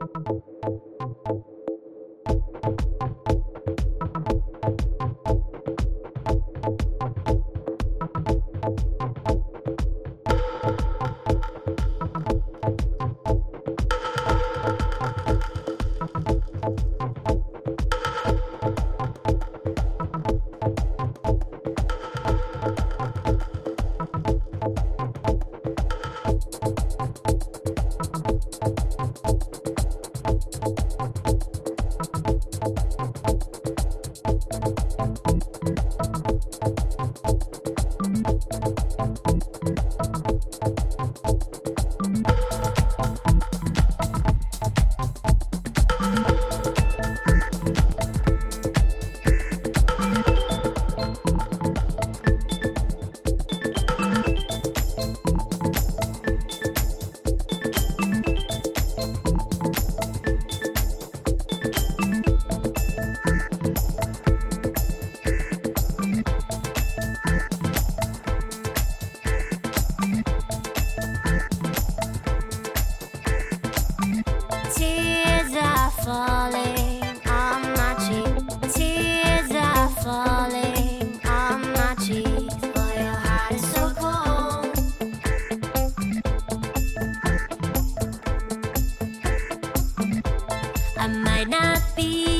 Tears I might not be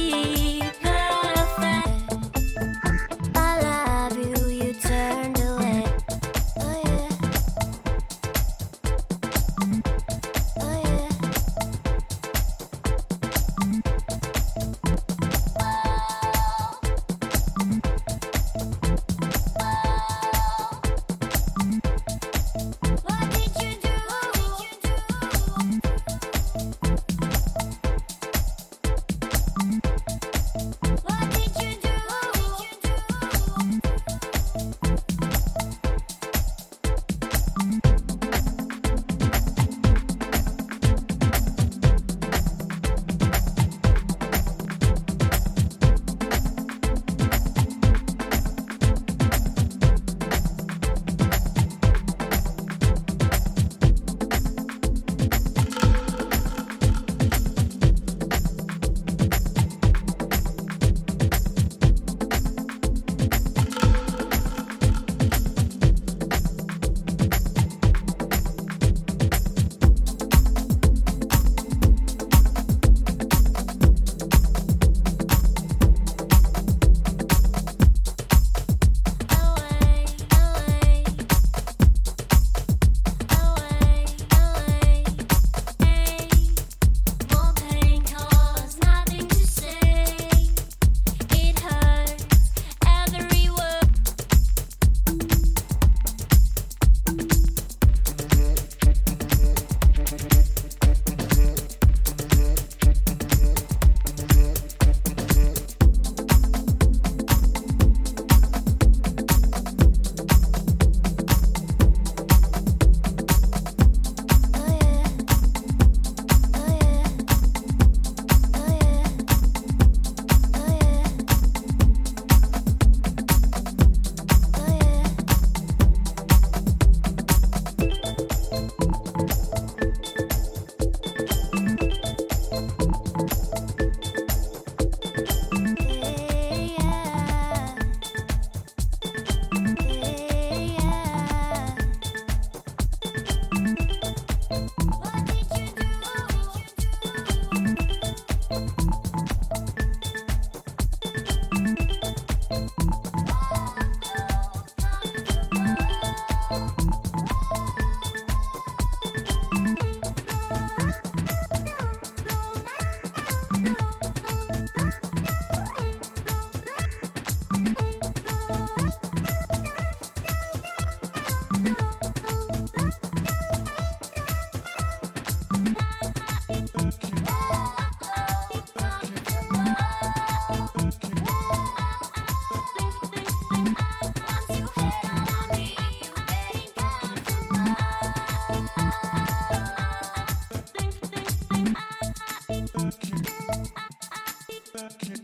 Okay.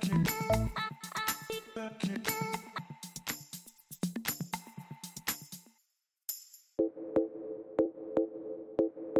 Keep